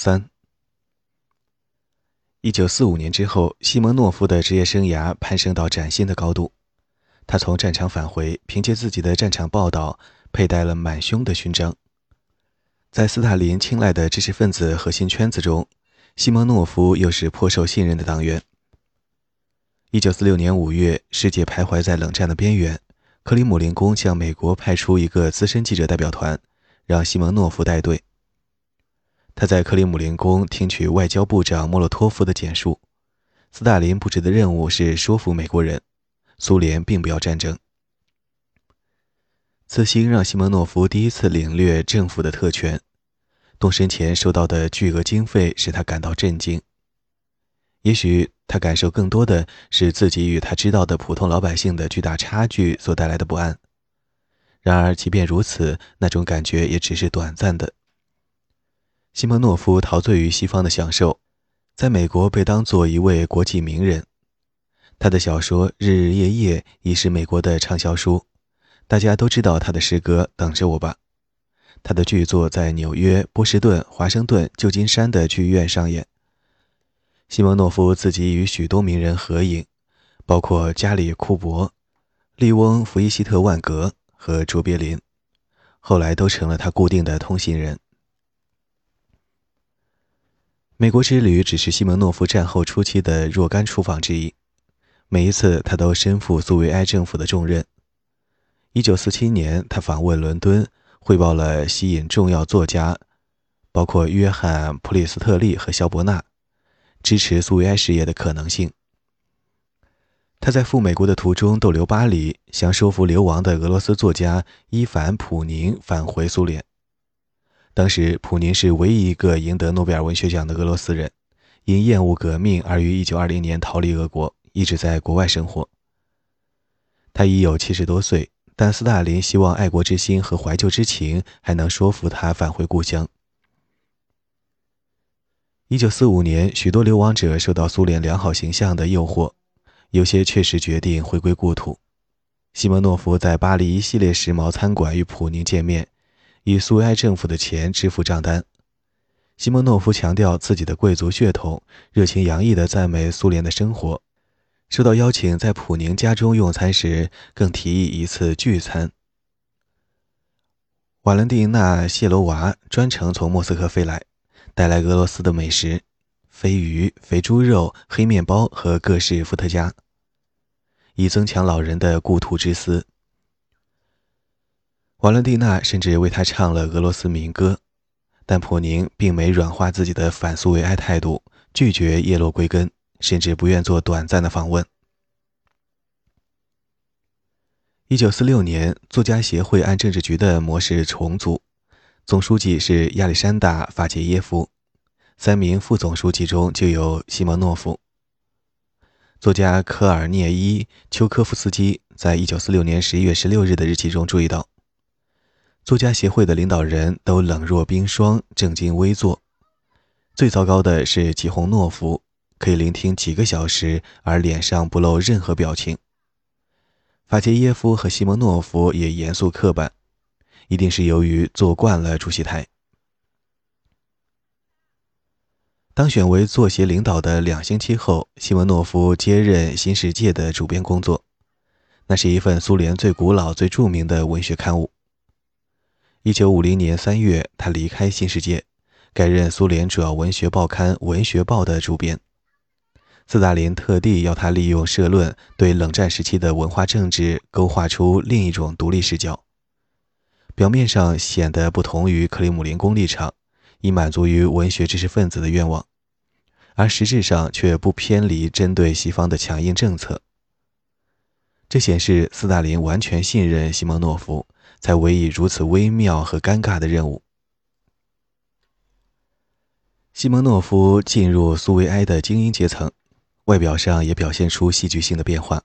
三。一九四五年之后，西蒙诺夫的职业生涯攀升到崭新的高度。他从战场返回，凭借自己的战场报道，佩戴了满胸的勋章。在斯大林青睐的知识分子核心圈子中，西蒙诺夫又是颇受信任的党员。一九四六年五月，世界徘徊在冷战的边缘，克里姆林宫向美国派出一个资深记者代表团，让西蒙诺夫带队。他在克里姆林宫听取外交部长莫洛托夫的简述。斯大林布置的任务是说服美国人，苏联并不要战争。此行让西蒙诺夫第一次领略政府的特权，动身前收到的巨额经费使他感到震惊。也许他感受更多的是自己与他知道的普通老百姓的巨大差距所带来的不安。然而，即便如此，那种感觉也只是短暂的。西蒙诺夫陶醉于西方的享受，在美国被当作一位国际名人。他的小说《日日夜夜》已是美国的畅销书，大家都知道他的诗歌《等着我吧》。他的剧作在纽约、波士顿、华盛顿、旧金山的剧院上演。西蒙诺夫自己与许多名人合影，包括加里·库珀、利翁·弗伊希特万格和卓别林，后来都成了他固定的通信人。美国之旅只是西蒙诺夫战后初期的若干出访之一，每一次他都身负苏维埃政府的重任。1947年，他访问伦敦，汇报了吸引重要作家，包括约翰·普里斯特利和肖伯纳，支持苏维埃事业的可能性。他在赴美国的途中逗留巴黎，想说服流亡的俄罗斯作家伊凡·普宁返回苏联。当时，普宁是唯一一个赢得诺贝尔文学奖的俄罗斯人，因厌恶革命而于1920年逃离俄国，一直在国外生活。他已有七十多岁，但斯大林希望爱国之心和怀旧之情还能说服他返回故乡。1945年，许多流亡者受到苏联良好形象的诱惑，有些确实决定回归故土。西蒙诺夫在巴黎一系列时髦餐馆与普宁见面。以苏维埃政府的钱支付账单。西蒙诺夫强调自己的贵族血统，热情洋溢地赞美苏联的生活。受到邀请在普宁家中用餐时，更提议一次聚餐。瓦伦蒂娜·谢罗娃专程从莫斯科飞来，带来俄罗斯的美食：飞鱼、肥猪肉、黑面包和各式伏特加，以增强老人的故土之思。瓦伦蒂娜甚至为他唱了俄罗斯民歌，但普宁并没软化自己的反苏维埃态度，拒绝叶落归根，甚至不愿做短暂的访问。一九四六年，作家协会按政治局的模式重组，总书记是亚历山大·法杰耶夫，三名副总书记中就有西蒙诺夫。作家科尔涅伊·丘科夫斯基在一九四六年十一月十六日的日记中注意到。作家协会的领导人都冷若冰霜，正襟危坐。最糟糕的是吉洪诺夫，可以聆听几个小时，而脸上不露任何表情。法杰耶夫和西蒙诺夫也严肃刻板，一定是由于坐惯了主席台。当选为作协领导的两星期后，西蒙诺夫接任《新世界》的主编工作，那是一份苏联最古老、最著名的文学刊物。一九五零年三月，他离开《新世界》，改任苏联主要文学报刊《文学报》的主编。斯大林特地要他利用社论，对冷战时期的文化政治勾画出另一种独立视角。表面上显得不同于克里姆林宫立场，以满足于文学知识分子的愿望，而实质上却不偏离针对西方的强硬政策。这显示斯大林完全信任西蒙诺夫。才委以如此微妙和尴尬的任务。西蒙诺夫进入苏维埃的精英阶层，外表上也表现出戏剧性的变化。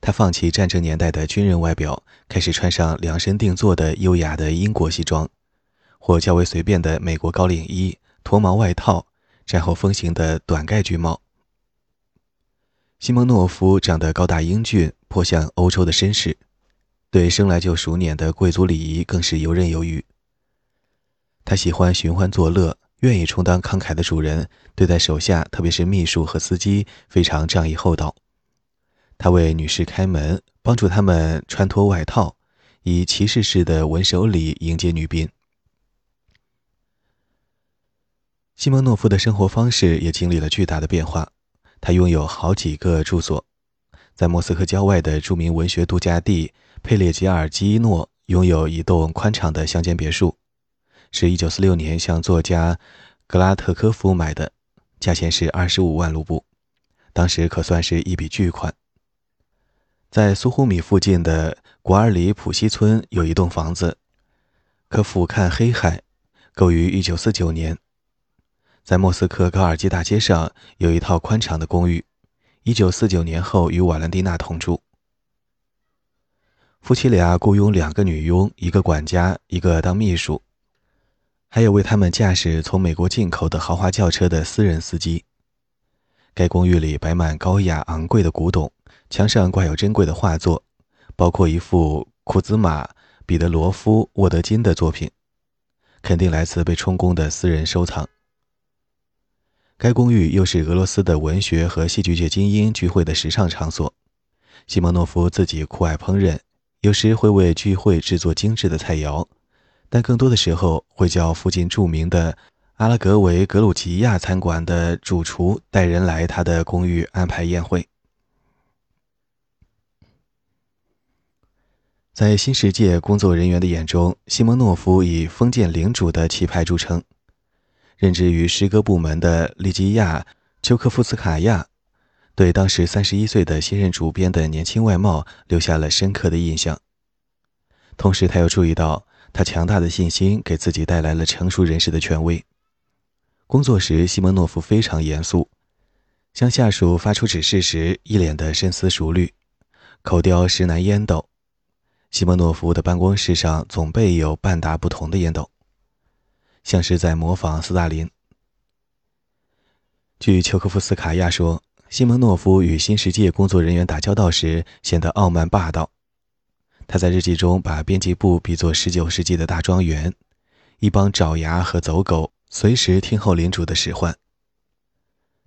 他放弃战争年代的军人外表，开始穿上量身定做的优雅的英国西装，或较为随便的美国高领衣、脱毛外套、战后风行的短盖军帽。西蒙诺夫长得高大英俊，颇像欧洲的绅士。对生来就熟稔的贵族礼仪更是游刃有余。他喜欢寻欢作乐，愿意充当慷慨的主人，对待手下，特别是秘书和司机，非常仗义厚道。他为女士开门，帮助他们穿脱外套，以骑士式的文手礼迎接女宾。西蒙诺夫的生活方式也经历了巨大的变化。他拥有好几个住所，在莫斯科郊外的著名文学度假地佩列吉尔基诺拥有一栋宽敞的乡间别墅，是一九四六年向作家格拉特科夫买的，价钱是二十五万卢布，当时可算是一笔巨款。在苏呼米附近的古尔里普西村有一栋房子，可俯瞰黑海，购于一九四九年。在莫斯科高尔基大街上有一套宽敞的公寓，一九四九年后与瓦兰蒂娜同住。夫妻俩雇佣两个女佣，一个管家，一个当秘书，还有为他们驾驶从美国进口的豪华轿车的私人司机。该公寓里摆满高雅昂贵的古董，墙上挂有珍贵的画作，包括一幅库兹马、彼得罗夫、沃德金的作品，肯定来自被充公的私人收藏。该公寓又是俄罗斯的文学和戏剧界精英聚会的时尚场所。西蒙诺夫自己酷爱烹饪，有时会为聚会制作精致的菜肴，但更多的时候会叫附近著名的阿拉格维格鲁吉亚餐馆的主厨带人来他的公寓安排宴会。在新世界工作人员的眼中，西蒙诺夫以封建领主的气派著称。任职于诗歌部门的利基亚·丘科夫斯卡娅，对当时三十一岁的新任主编的年轻外貌留下了深刻的印象。同时，他又注意到他强大的信心给自己带来了成熟人士的权威。工作时，西蒙诺夫非常严肃，向下属发出指示时一脸的深思熟虑，口叼石楠烟斗。西蒙诺夫的办公室上总备有半打不同的烟斗。像是在模仿斯大林。据丘科夫斯卡娅说，西蒙诺夫与新世界工作人员打交道时显得傲慢霸道。他在日记中把编辑部比作19世纪的大庄园，一帮爪牙和走狗随时听候领主的使唤。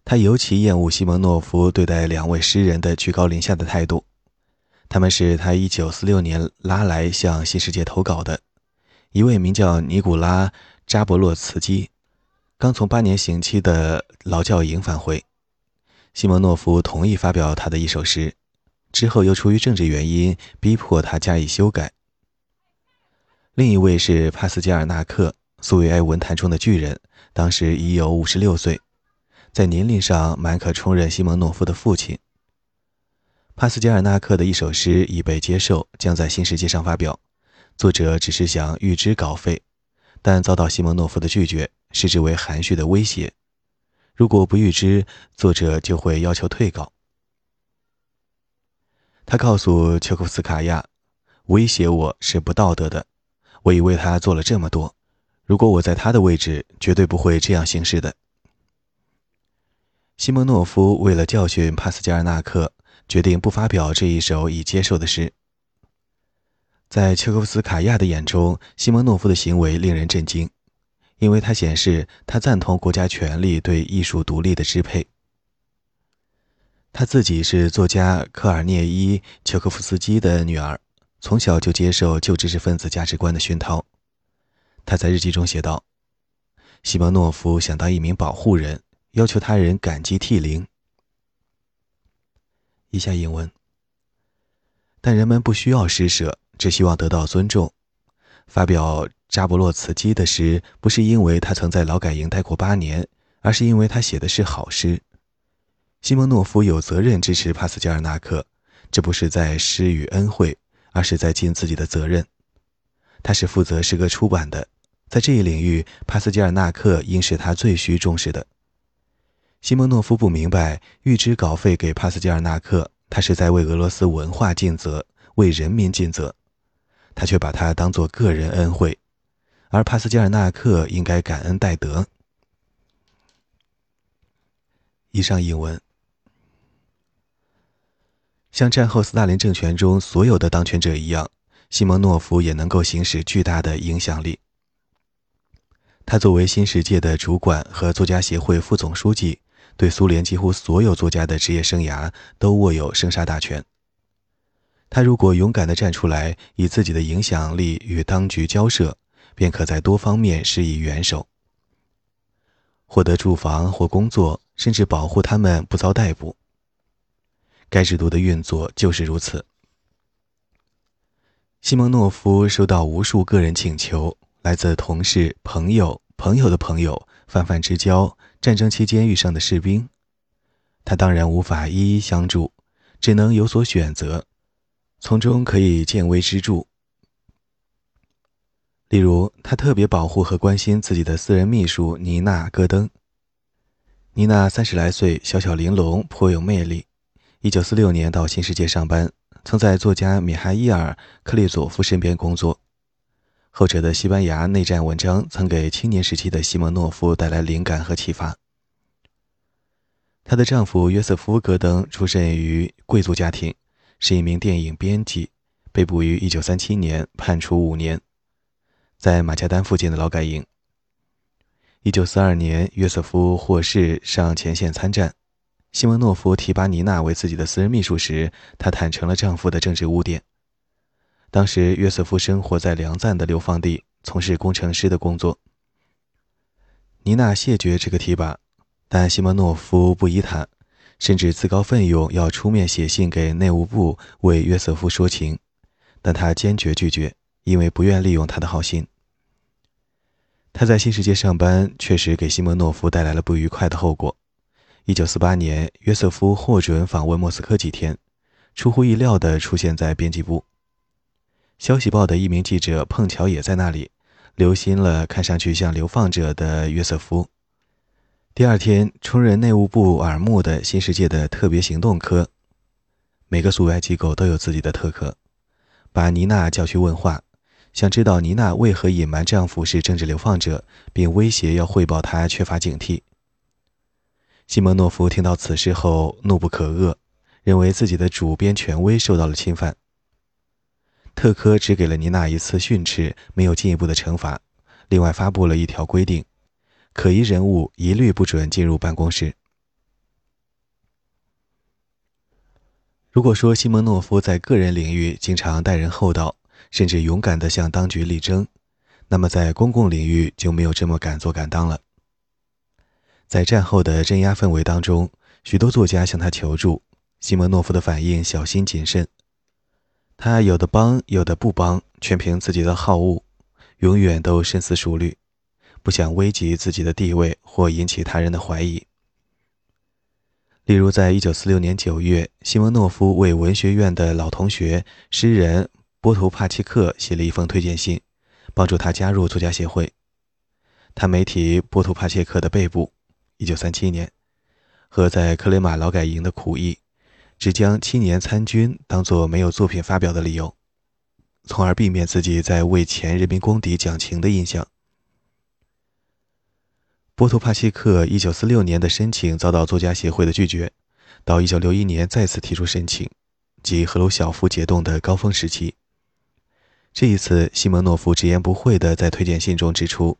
他尤其厌恶西蒙诺夫对待两位诗人的居高临下的态度。他们是他1946年拉来向新世界投稿的，一位名叫尼古拉。扎博洛茨基刚从八年刑期的劳教营返回，西蒙诺夫同意发表他的一首诗，之后又出于政治原因逼迫他加以修改。另一位是帕斯捷尔纳克，苏维埃文坛中的巨人，当时已有五十六岁，在年龄上满可充任西蒙诺夫的父亲。帕斯捷尔纳克的一首诗已被接受，将在新世界上发表，作者只是想预支稿费。但遭到西蒙诺夫的拒绝，视之为含蓄的威胁。如果不预知，作者就会要求退稿。他告诉丘库斯卡娅：“威胁我是不道德的，我已为他做了这么多。如果我在他的位置，绝对不会这样行事的。”西蒙诺夫为了教训帕斯加尔纳克，决定不发表这一首已接受的诗。在丘科夫斯卡娅的眼中，西蒙诺夫的行为令人震惊，因为他显示他赞同国家权力对艺术独立的支配。他自己是作家科尔涅伊·丘科夫斯基的女儿，从小就接受旧知识分子价值观的熏陶。他在日记中写道：“西蒙诺夫想当一名保护人，要求他人感激涕零。”以下引文。但人们不需要施舍。只希望得到尊重。发表扎布洛茨基的诗，不是因为他曾在劳改营待过八年，而是因为他写的是好诗。西蒙诺夫有责任支持帕斯加尔纳克，这不是在施与恩惠，而是在尽自己的责任。他是负责诗歌出版的，在这一领域，帕斯加尔纳克应是他最需重视的。西蒙诺夫不明白，预支稿费给帕斯加尔纳克，他是在为俄罗斯文化尽责，为人民尽责。他却把它当作个人恩惠，而帕斯捷尔纳克应该感恩戴德。以上引文，像战后斯大林政权中所有的当权者一样，西蒙诺夫也能够行使巨大的影响力。他作为新世界的主管和作家协会副总书记，对苏联几乎所有作家的职业生涯都握有生杀大权。他如果勇敢地站出来，以自己的影响力与当局交涉，便可在多方面施以援手，获得住房或工作，甚至保护他们不遭逮捕。该制度的运作就是如此。西蒙诺夫收到无数个人请求。来自同事、朋友、朋友的朋友、泛泛之交、战争期间遇上的士兵，他当然无法一一相助，只能有所选择，从中可以见微知著。例如，他特别保护和关心自己的私人秘书妮娜·戈登。妮娜三十来岁，小巧玲珑，颇有魅力。一九四六年到新世界上班，曾在作家米哈伊尔·克利佐夫身边工作。后者的西班牙内战文章曾给青年时期的西蒙诺夫带来灵感和启发。她的丈夫约瑟夫·戈登出身于贵族家庭，是一名电影编辑，被捕于1937年，判处五年，在马加丹附近的劳改营。1942年，约瑟夫获释上前线参战。西蒙诺夫提拔妮娜为自己的私人秘书时，她坦诚了丈夫的政治污点。当时，约瑟夫生活在梁赞的流放地，从事工程师的工作。妮娜谢绝这个提拔，但西蒙诺夫不依他，甚至自告奋勇要出面写信给内务部为约瑟夫说情，但他坚决拒绝，因为不愿利用他的好心。他在新世界上班，确实给西蒙诺夫带来了不愉快的后果。1948年，约瑟夫获准访问莫斯科几天，出乎意料地出现在编辑部。消息报的一名记者碰巧也在那里，留心了看上去像流放者的约瑟夫。第二天，出任内务部耳目的新世界的特别行动科，每个驻外机构都有自己的特科，把妮娜叫去问话，想知道妮娜为何隐瞒丈夫是政治流放者，并威胁要汇报她缺乏警惕。西蒙诺夫听到此事后怒不可遏，认为自己的主编权威受到了侵犯。特科只给了妮娜一次训斥，没有进一步的惩罚。另外发布了一条规定：可疑人物一律不准进入办公室。如果说西蒙诺夫在个人领域经常待人厚道，甚至勇敢地向当局力争，那么在公共领域就没有这么敢做敢当了。在战后的镇压氛围当中，许多作家向他求助，西蒙诺夫的反应小心谨慎。他有的帮，有的不帮，全凭自己的好恶，永远都深思熟虑，不想危及自己的地位或引起他人的怀疑。例如，在一九四六年九月，西蒙诺夫为文学院的老同学诗人波图帕切克写了一封推荐信，帮助他加入作家协会。他没提波图帕切克的被捕（一九三七年）和在克雷马劳改营的苦役。只将七年参军当作没有作品发表的理由，从而避免自己在为前人民公敌讲情的印象。波图帕切克1946年的申请遭到作家协会的拒绝，到1961年再次提出申请，即赫鲁晓夫解冻的高峰时期。这一次，西蒙诺夫直言不讳地在推荐信中指出，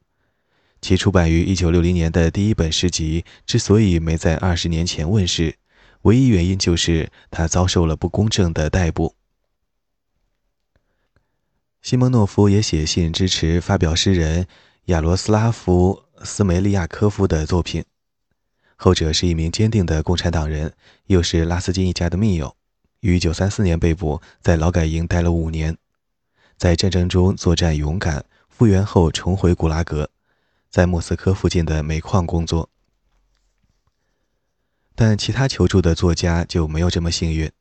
其出版于1960年的第一本诗集之所以没在二十年前问世。唯一原因就是他遭受了不公正的逮捕。西蒙诺夫也写信支持发表诗人亚罗斯拉夫·斯梅利亚科夫的作品，后者是一名坚定的共产党人，又是拉斯金一家的密友，于1934年被捕，在劳改营待了五年，在战争中作战勇敢，复员后重回古拉格，在莫斯科附近的煤矿工作。但其他求助的作家就没有这么幸运。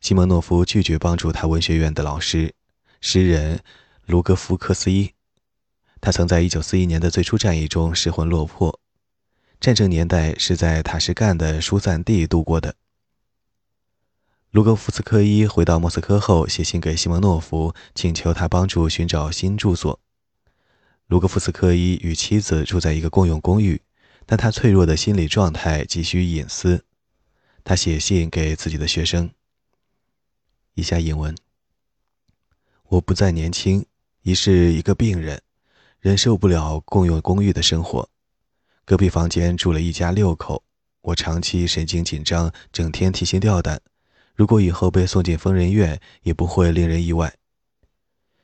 西蒙诺夫拒绝帮助他文学院的老师，诗人卢格夫克斯伊。他曾在1941年的最初战役中失魂落魄，战争年代是在塔什干的疏散地度过的。卢格夫斯科伊回到莫斯科后，写信给西蒙诺夫，请求他帮助寻找新住所。卢格夫斯科伊与妻子住在一个共用公寓。但他脆弱的心理状态急需隐私。他写信给自己的学生。以下引文：我不再年轻，已是一个病人，忍受不了共用公寓的生活。隔壁房间住了一家六口，我长期神经紧张，整天提心吊胆。如果以后被送进疯人院，也不会令人意外。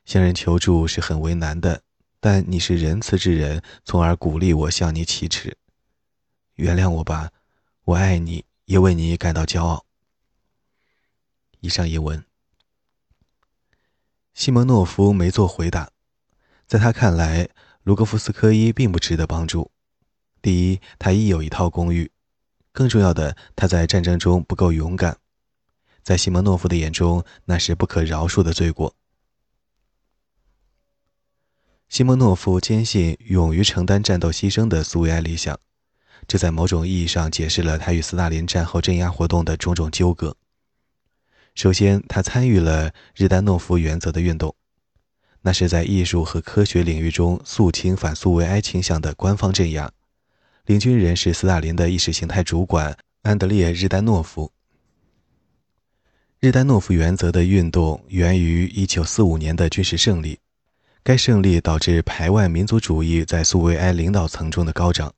向人求助是很为难的，但你是仁慈之人，从而鼓励我向你启齿。原谅我吧，我爱你，也为你感到骄傲。以上译文。西蒙诺夫没做回答，在他看来，卢格夫斯科伊并不值得帮助。第一，他已有一套公寓；更重要的，他在战争中不够勇敢。在西蒙诺夫的眼中，那是不可饶恕的罪过。西蒙诺夫坚信勇于承担战斗牺牲的苏维埃理想，这在某种意义上解释了他与斯大林战后镇压活动的种种纠葛。首先，他参与了日丹诺夫原则的运动，那是在艺术和科学领域中肃清反苏维埃倾向的官方镇压，领军人是斯大林的意识形态主管安德烈·日丹诺夫。日丹诺夫原则的运动源于1945年的军事胜利，该胜利导致排外民族主义在苏维埃领导层中的高涨。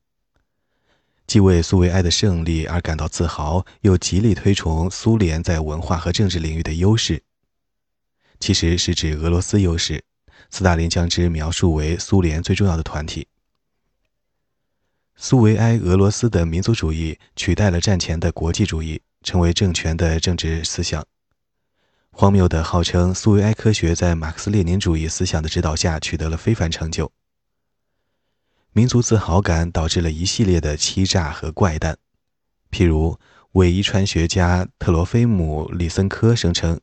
既为苏维埃的胜利而感到自豪，又极力推崇苏联在文化和政治领域的优势，其实是指俄罗斯优势。斯大林将之描述为苏联最重要的团体。苏维埃俄罗斯的民族主义取代了战前的国际主义。成为政权的政治思想。荒谬的号称苏维埃科学在马克思列宁主义思想的指导下取得了非凡成就。民族自豪感导致了一系列的欺诈和怪诞，譬如伪遗传学家特罗菲姆·里森科声称，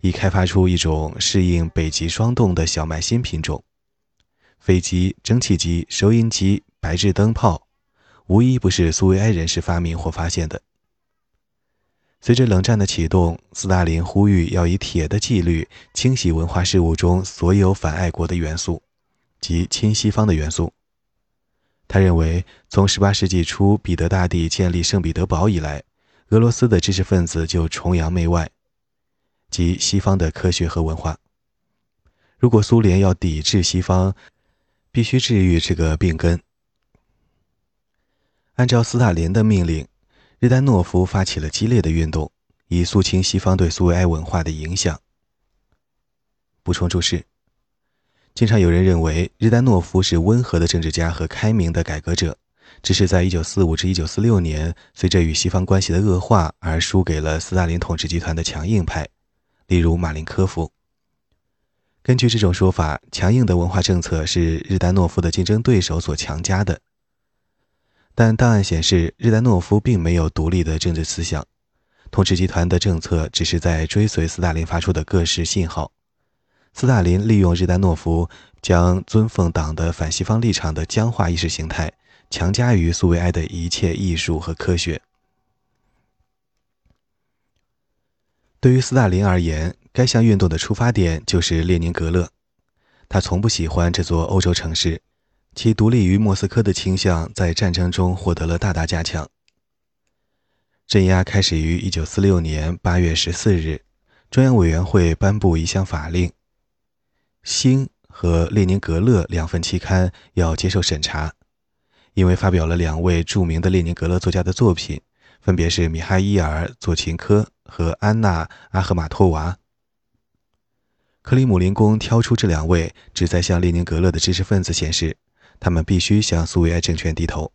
已开发出一种适应北极霜冻的小麦新品种。飞机、蒸汽机、收音机、白炽灯泡，无一不是苏维埃人士发明或发现的。随着冷战的启动，斯大林呼吁要以铁的纪律清洗文化事务中所有反爱国的元素，及亲西方的元素。他认为，从18世纪初彼得大帝建立圣彼得堡以来，俄罗斯的知识分子就崇洋媚外，即西方的科学和文化。如果苏联要抵制西方，必须治愈这个病根。按照斯大林的命令。日丹诺夫发起了激烈的运动，以肃清西方对苏维埃文化的影响。补充注释：经常有人认为日丹诺夫是温和的政治家和开明的改革者，只是在1945至1946年，随着与西方关系的恶化而输给了斯大林统治集团的强硬派，例如马林科夫。根据这种说法，强硬的文化政策是日丹诺夫的竞争对手所强加的。但档案显示，日丹诺夫并没有独立的政治思想，统治集团的政策只是在追随斯大林发出的各式信号。斯大林利用日丹诺夫将尊奉党的反西方立场的僵化意识形态强加于苏维埃的一切艺术和科学。对于斯大林而言，该项运动的出发点就是列宁格勒，他从不喜欢这座欧洲城市。其独立于莫斯科的倾向在战争中获得了大大加强。镇压开始于1946年8月14日，中央委员会颁布一项法令，《星》和《列宁格勒》两份期刊要接受审查，因为发表了两位著名的列宁格勒作家的作品，分别是米哈伊尔·佐琴科和安娜·阿赫玛托娃。克里姆林宫挑出这两位，旨在向列宁格勒的知识分子显示。他们必须向苏维埃政权低头。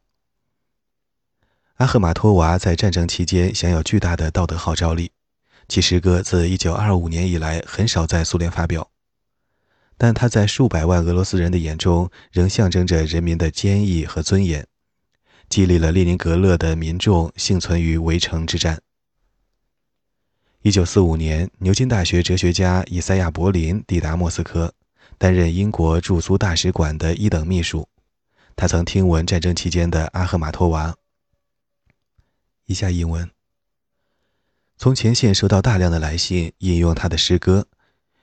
阿赫马托娃在战争期间享有巨大的道德号召力，其诗歌自1925年以来很少在苏联发表，但他在数百万俄罗斯人的眼中仍象征着人民的坚毅和尊严，激励了列宁格勒的民众幸存于围城之战。1945年，牛津大学哲学家以赛亚·柏林抵达莫斯科，担任英国驻苏大使馆的一等秘书。他曾听闻战争期间的阿赫马托娃。以下引文：从前线收到大量的来信，引用他的诗歌，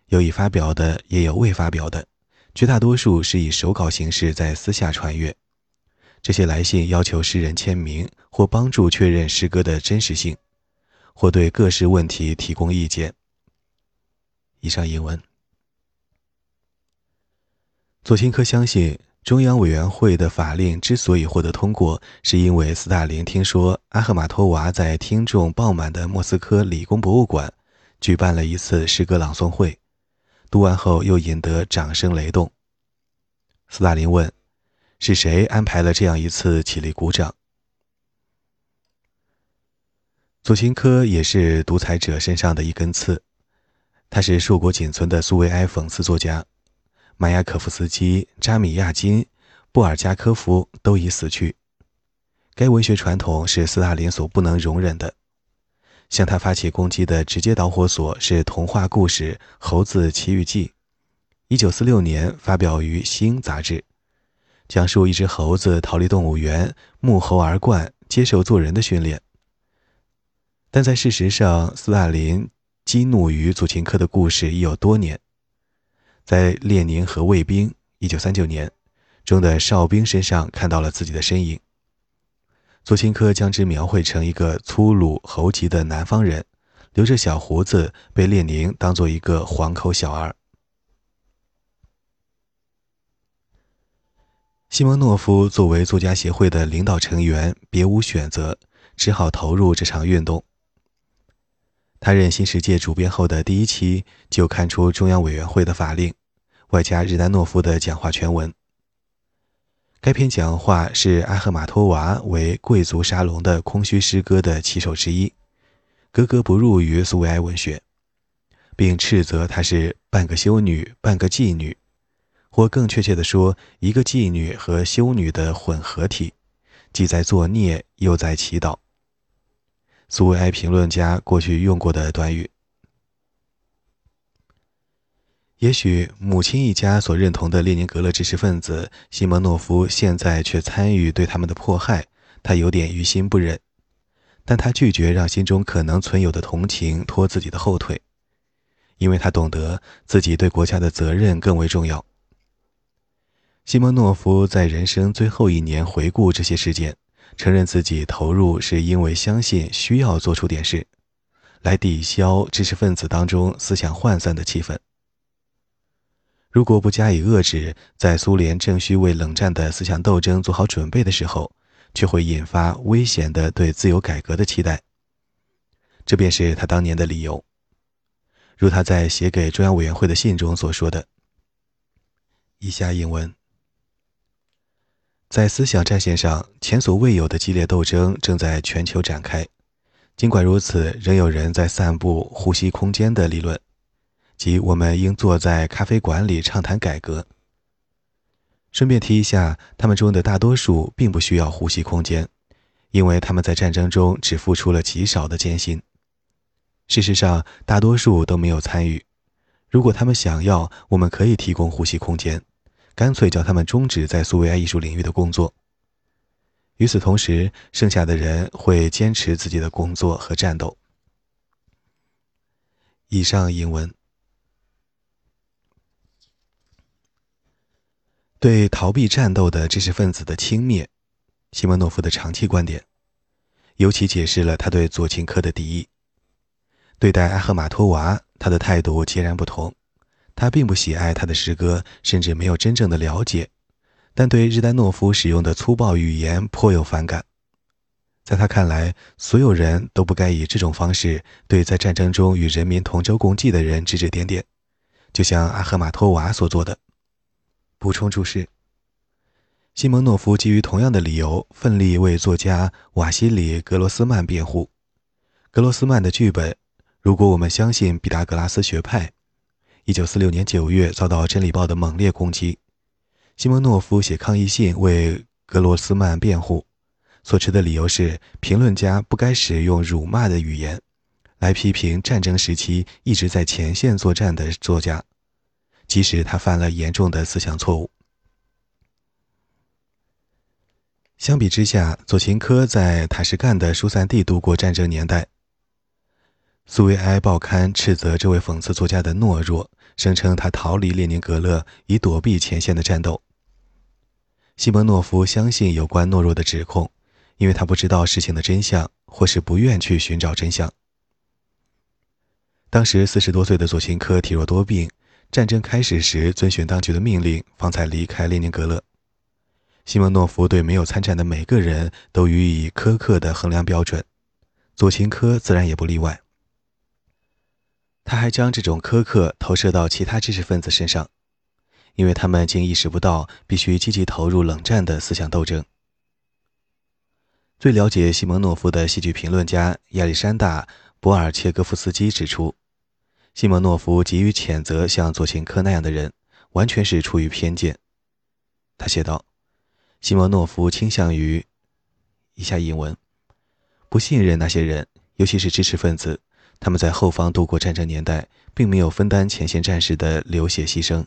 有已发表的，也有未发表的，绝大多数是以手稿形式在私下传阅。这些来信要求诗人签名，或帮助确认诗歌的真实性，或对各式问题提供意见。以上引文。左钦科相信，中央委员会的法令之所以获得通过，是因为斯大林听说阿赫马托娃在听众爆满的莫斯科理工博物馆举办了一次诗歌朗诵会，读完后又引得掌声雷动。斯大林问：“是谁安排了这样一次起立鼓掌？”左琴科也是独裁者身上的一根刺，他是硕果仅存的苏维埃讽刺作家。马雅可夫斯基、扎米亚金、布尔加科夫都已死去。该文学传统是斯大林所不能容忍的。向他发起攻击的直接导火索是童话故事《猴子奇遇记》，1946年发表于《新》杂志，讲述一只猴子逃离动物园，沐猴而冠，接受做人的训练。但在事实上，斯大林激怒于祖琴科的故事已有多年。在《列宁和卫兵》（1939 年）中的哨兵身上看到了自己的身影。左钦科将之描绘成一个粗鲁猴急的南方人，留着小胡子，被列宁当做一个黄口小儿。西蒙诺夫作为作家协会的领导成员，别无选择，只好投入这场运动。他任《新世界》主编后的第一期就看出中央委员会的法令，外加日丹诺夫的讲话全文。该篇讲话是阿赫马托娃为贵族沙龙的空虚诗歌的旗手之一，格格不入于苏维埃文学，并斥责她是半个修女、半个妓女，或更确切地说，一个妓女和修女的混合体，既在作孽又在祈祷。苏维埃评论家过去用过的短语。也许母亲一家所认同的列宁格勒知识分子西蒙诺夫现在却参与对他们的迫害，他有点于心不忍。但他拒绝让心中可能存有的同情拖自己的后腿，因为他懂得自己对国家的责任更为重要。西蒙诺夫在人生最后一年回顾这些事件。承认自己投入是因为相信需要做出点事，来抵消知识分子当中思想涣散的气氛。如果不加以遏制，在苏联正需为冷战的思想斗争做好准备的时候，却会引发危险的对自由改革的期待。这便是他当年的理由。如他在写给中央委员会的信中所说的。以下引文。在思想战线上，前所未有的激烈斗争正在全球展开。尽管如此，仍有人在散布呼吸空间的理论，即我们应坐在咖啡馆里畅谈改革。顺便提一下，他们中的大多数并不需要呼吸空间，因为他们在战争中只付出了极少的艰辛。事实上，大多数都没有参与。如果他们想要，我们可以提供呼吸空间。干脆叫他们终止在苏维埃艺术领域的工作。与此同时，剩下的人会坚持自己的工作和战斗。以上引文对逃避战斗的知识分子的轻蔑，西蒙诺夫的长期观点，尤其解释了他对左琴科的敌意。对待阿赫玛托娃，他的态度截然不同。他并不喜爱他的诗歌，甚至没有真正的了解，但对日丹诺夫使用的粗暴语言颇有反感。在他看来，所有人都不该以这种方式对在战争中与人民同舟共济的人指指点点，就像阿赫玛托娃所做的。补充注释：西蒙诺夫基于同样的理由，奋力为作家瓦西里·格罗斯曼辩护。格罗斯曼的剧本，如果我们相信毕达哥拉斯学派。一九四六年九月，遭到《真理报》的猛烈攻击。西蒙诺夫写抗议信为格罗斯曼辩护，所持的理由是：评论家不该使用辱骂的语言来批评战争时期一直在前线作战的作家，即使他犯了严重的思想错误。相比之下，左琴科在塔什干的疏散地度过战争年代。苏维埃报刊斥责这位讽刺作家的懦弱，声称他逃离列宁格勒以躲避前线的战斗。西蒙诺夫相信有关懦弱的指控，因为他不知道事情的真相，或是不愿去寻找真相。当时四十多岁的左琴科体弱多病，战争开始时遵循当局的命令，方才离开列宁格勒。西蒙诺夫对没有参战的每个人都予以苛刻的衡量标准，左琴科自然也不例外。他还将这种苛刻投射到其他知识分子身上，因为他们竟意识不到必须积极投入冷战的思想斗争。最了解西蒙诺夫的戏剧评论家亚历山大·博尔切戈夫斯基指出，西蒙诺夫急于谴责像左琴科那样的人，完全是出于偏见。他写道。西莫诺夫倾向于以下引文：不信任那些人，尤其是知识分子。他们在后方度过战争年代，并没有分担前线战士的流血牺牲。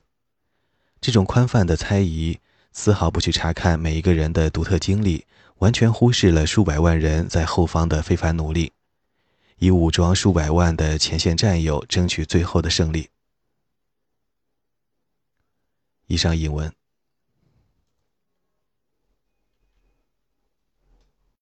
这种宽泛的猜疑，丝毫不去查看每一个人的独特经历，完全忽视了数百万人在后方的非凡努力，以武装数百万的前线战友争取最后的胜利。以上引文。